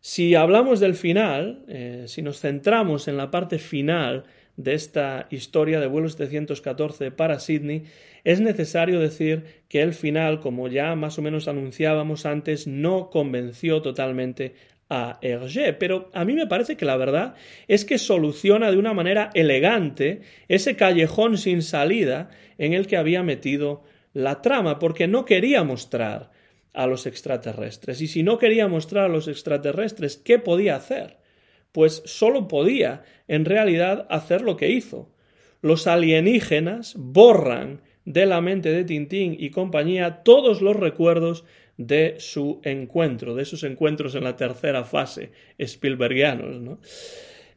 Speaker 1: Si hablamos del final, eh, si nos centramos en la parte final de esta historia de vuelo 714 para Sydney, es necesario decir que el final, como ya más o menos anunciábamos antes, no convenció totalmente a Hergé, pero a mí me parece que la verdad es que soluciona de una manera elegante ese callejón sin salida en el que había metido la trama, porque no quería mostrar a los extraterrestres. Y si no quería mostrar a los extraterrestres, ¿qué podía hacer? Pues solo podía, en realidad, hacer lo que hizo. Los alienígenas borran de la mente de Tintín y compañía todos los recuerdos de su encuentro, de sus encuentros en la tercera fase, Spielbergianos, ¿no?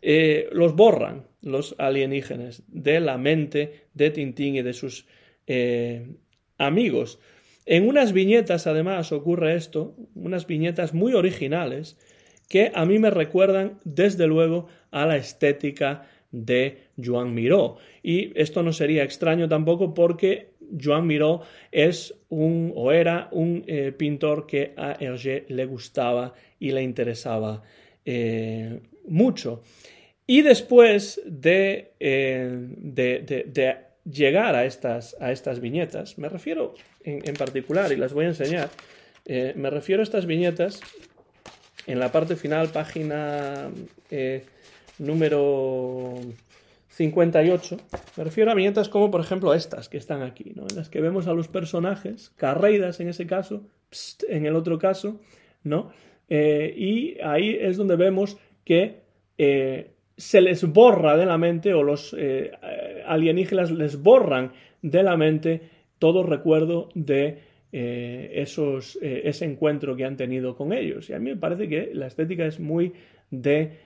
Speaker 1: Eh, los borran los alienígenas de la mente de Tintín y de sus eh, amigos. En unas viñetas, además, ocurre esto, unas viñetas muy originales que a mí me recuerdan, desde luego, a la estética de Joan Miró. Y esto no sería extraño tampoco porque Joan Miró es un o era un eh, pintor que a Hergé le gustaba y le interesaba eh, mucho. Y después de, eh, de, de llegar a estas, a estas viñetas, me refiero en, particular, y las voy a enseñar, eh, me refiero a estas viñetas en la parte final, página eh, número 58, me refiero a viñetas como por ejemplo estas que están aquí, ¿no? en las que vemos a los personajes, carreidas en ese caso, en el otro caso, ¿no? Eh, y ahí es donde vemos que se les borra de la mente o los eh, alienígenas les borran de la mente todo recuerdo de eh, esos, eh, ese encuentro que han tenido con ellos. Y a mí me parece que la estética es muy de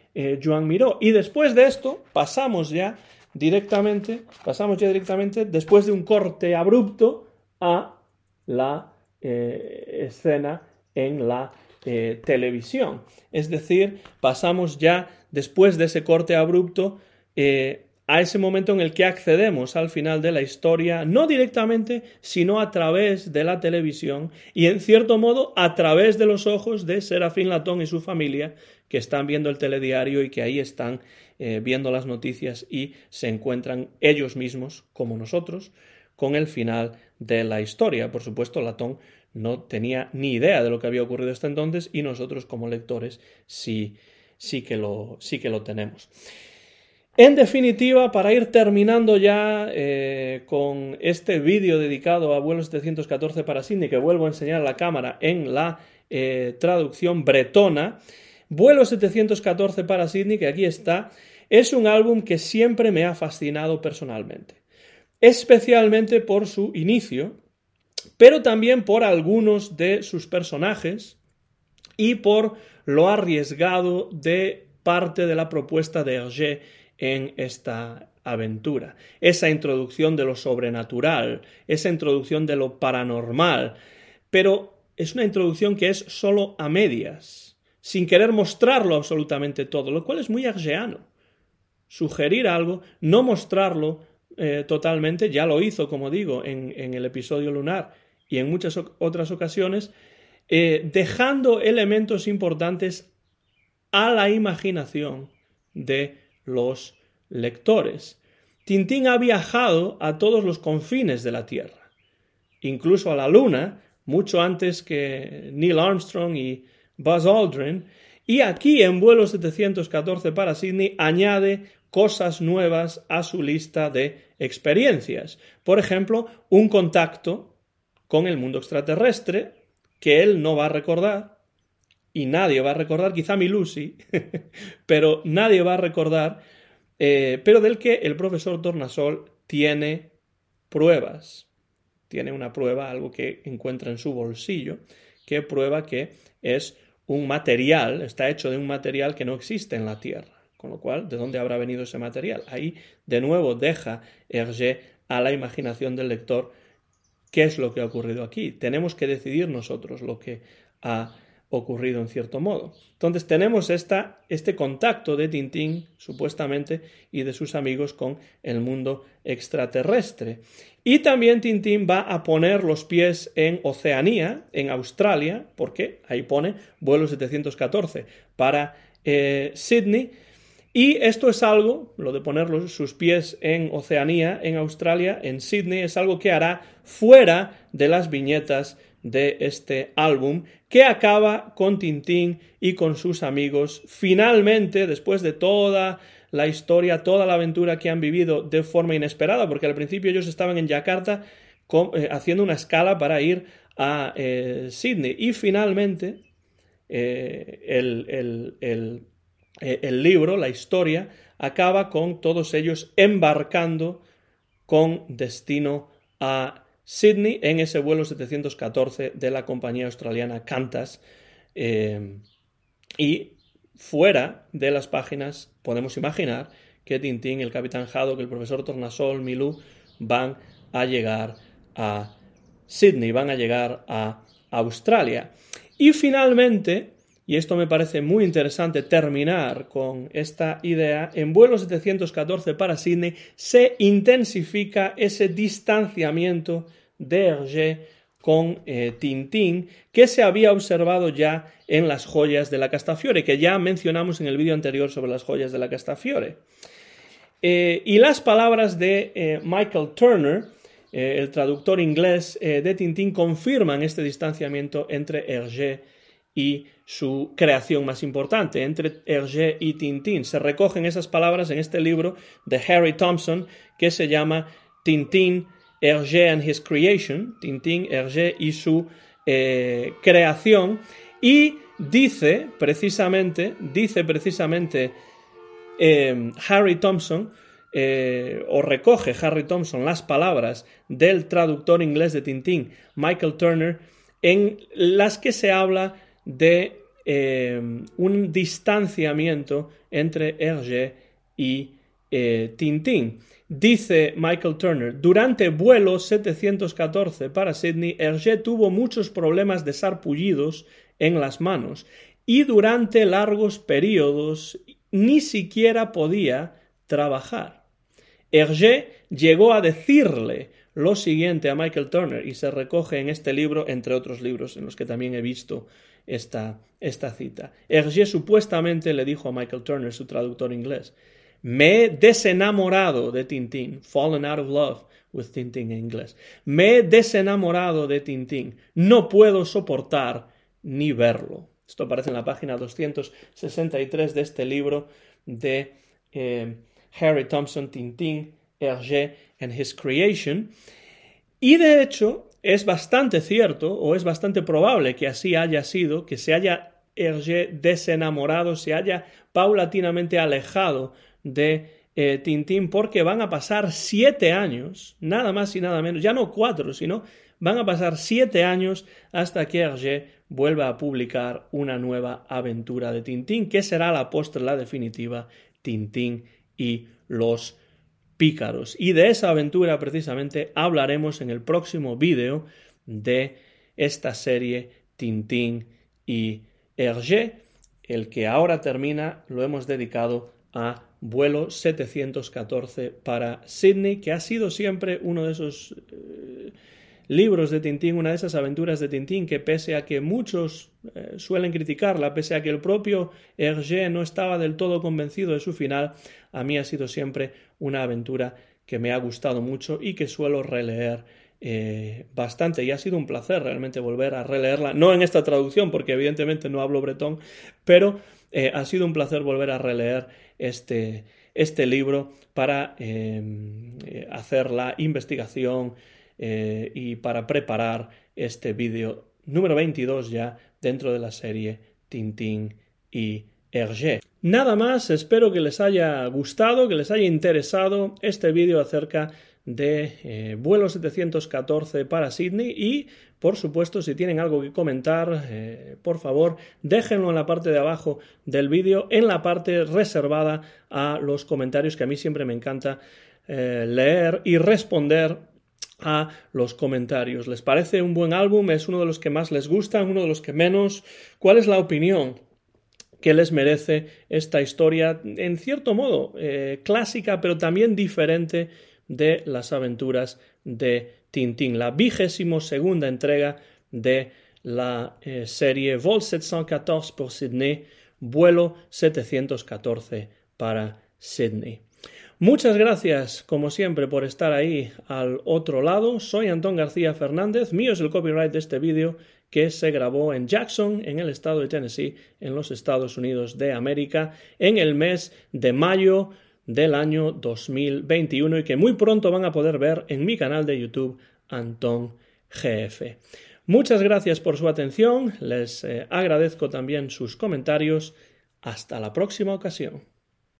Speaker 1: Joan Miró. Y después de esto pasamos ya directamente, pasamos ya directamente, después de un corte abrupto, a la escena en la televisión. Es decir, pasamos ya después de ese corte abrupto, eh, a ese momento en el que accedemos al final de la historia, no directamente, sino a través de la televisión y, en cierto modo, a través de los ojos de Serafín Latón y su familia, que están viendo el telediario y que ahí están eh, viendo las noticias y se encuentran ellos mismos, como nosotros, con el final de la historia. Por supuesto, Latón no tenía ni idea de lo que había ocurrido hasta entonces y nosotros, como lectores, sí sí que lo, sí que lo tenemos. En definitiva, para ir terminando ya eh, con este vídeo dedicado a vuelo 714 para Sydney, que vuelvo a enseñar a la cámara en la eh, traducción bretona, Vuelo 714 para Sydney, que aquí está, es un álbum que siempre me ha fascinado personalmente, especialmente por su inicio, pero también por algunos de sus personajes y por lo arriesgado de parte de la propuesta de Hergé en esta aventura. Esa introducción de lo sobrenatural, esa introducción de lo paranormal, pero es una introducción que es solo a medias, sin querer mostrarlo absolutamente todo, lo cual es muy hergéano. Sugerir algo, no mostrarlo eh, totalmente, ya lo hizo, como digo, en el episodio lunar y en muchas otras ocasiones, eh, dejando elementos importantes a la imaginación de los lectores. Tintín ha viajado a todos los confines de la Tierra, incluso a la Luna, mucho antes que Neil Armstrong y Buzz Aldrin, y aquí en vuelo 714 para Sydney añade cosas nuevas a su lista de experiencias. Por ejemplo, un contacto con el mundo extraterrestre que él no va a recordar y nadie va a recordar, quizá mi Lucy, (laughs) pero nadie va a recordar, eh, pero del que el profesor Tornasol tiene pruebas. Tiene una prueba, algo que encuentra en su bolsillo, que prueba que es un material, está hecho de un material que no existe en la Tierra. Con lo cual, ¿de dónde habrá venido ese material? Ahí, de nuevo, deja Hergé a la imaginación del lector qué es lo que ha ocurrido aquí. Tenemos que decidir nosotros lo que ha ocurrido en cierto modo. Entonces tenemos este contacto de Tintín, supuestamente, y de sus amigos con el mundo extraterrestre. Y también Tintín va a poner los pies en Oceanía, en Australia, porque ahí pone vuelo 714 para eh, Sydney. Y esto es algo, lo de poner sus pies en Oceanía, en Australia, en Sydney, es algo que hará fuera de las viñetas de este álbum que acaba con Tintín y con sus amigos. Finalmente después de toda la historia, toda la aventura que han vivido de forma inesperada porque al principio ellos estaban en Yakarta eh, haciendo una escala para ir a eh, Sydney. Y finalmente eh, el, el libro, la historia, acaba con todos ellos embarcando con destino a Sydney en ese vuelo 714 de la compañía australiana Qantas. Eh, y fuera de las páginas podemos imaginar que Tintín, el capitán Haddock, el profesor Tornasol, Milú van a llegar a Sydney, van a llegar a Australia. Y finalmente, y esto me parece muy interesante terminar con esta idea, en vuelo 714 para Sydney se intensifica ese distanciamiento de Hergé con eh, Tintín que se había observado ya en las joyas de la Castafiore, que ya mencionamos en el vídeo anterior sobre las joyas de la Castafiore. Eh, y las palabras de eh, Michael Turner, el traductor inglés de Tintín, confirman este distanciamiento entre Hergé y su creación más importante, entre Hergé y Tintín. Se recogen esas palabras en este libro de Harry Thompson que se llama Tintín, Hergé and His Creation, Tintín, Hergé y su eh, creación, y dice precisamente, dice precisamente eh, Harry Thompson, eh, o recoge Harry Thompson las palabras del traductor inglés de Tintín, Michael Turner, en las que se habla de eh, un distanciamiento entre Hergé y eh, Tintín. Dice Michael Turner, durante vuelo 714 para Sydney, Hergé tuvo muchos problemas de sarpullidos en las manos y durante largos periodos ni siquiera podía trabajar. Hergé llegó a decirle lo siguiente a Michael Turner y se recoge en este libro, entre otros libros en los que también he visto esta, esta cita. Hergé supuestamente le dijo a Michael Turner, su traductor inglés, me he desenamorado de Tintín, fallen out of love with Tintín en inglés. Me he desenamorado de Tintín, no puedo soportar ni verlo. Esto aparece en la página 263 de este libro de eh, Harry Thompson, Tintín, Hergé and His Creation. Y de hecho, es bastante cierto o es bastante probable que así haya sido, que se haya Hergé desenamorado, se haya paulatinamente alejado de eh, Tintín porque van a pasar siete años, nada más y nada menos, ya no cuatro, sino van a pasar siete años hasta que Hergé vuelva a publicar una nueva aventura de Tintín, que será la postre, la definitiva, Tintín y los pícaros. Y de esa aventura precisamente hablaremos en el próximo vídeo de esta serie Tintín y Hergé. El que ahora termina lo hemos dedicado a vuelo 714 para Sydney, que ha sido siempre uno de esos eh, libros de Tintín, una de esas aventuras de Tintín que pese a que muchos eh, suelen criticarla, pese a que el propio Hergé no estaba del todo convencido de su final, a mí ha sido siempre una aventura que me ha gustado mucho y que suelo releer eh, bastante. Y ha sido un placer realmente volver a releerla, no en esta traducción porque evidentemente no hablo bretón, pero eh, ha sido un placer volver a releer este, este libro para hacer la investigación y para preparar este vídeo número 22 ya dentro de la serie Tintín y Hergé. Nada más, espero que les haya gustado, que les haya interesado este vídeo acerca de eh, vuelo 714 para Sydney y por supuesto si tienen algo que comentar eh, por favor déjenlo en la parte de abajo del vídeo en la parte reservada a los comentarios que a mí siempre me encanta eh, leer y responder a los comentarios. ¿Les parece un buen álbum? ¿Es uno de los que más les gusta? ¿Uno de los que menos? ¿Cuál es la opinión que les merece esta historia, en cierto modo clásica, pero también diferente de las aventuras de Tintín, la vigésimo segunda entrega de la eh, serie Vol 714 por Sydney, vuelo 714 para Sydney. Muchas gracias, como siempre, por estar ahí al otro lado. Soy Antón García Fernández. Mío es el copyright de este vídeo que se grabó en Jackson, en el estado de Tennessee, en los Estados Unidos de América, en el mes de mayo del año 2021 y que muy pronto van a poder ver en mi canal de YouTube Antón GF. Muchas gracias por su atención, les eh, agradezco también sus comentarios. Hasta la próxima ocasión.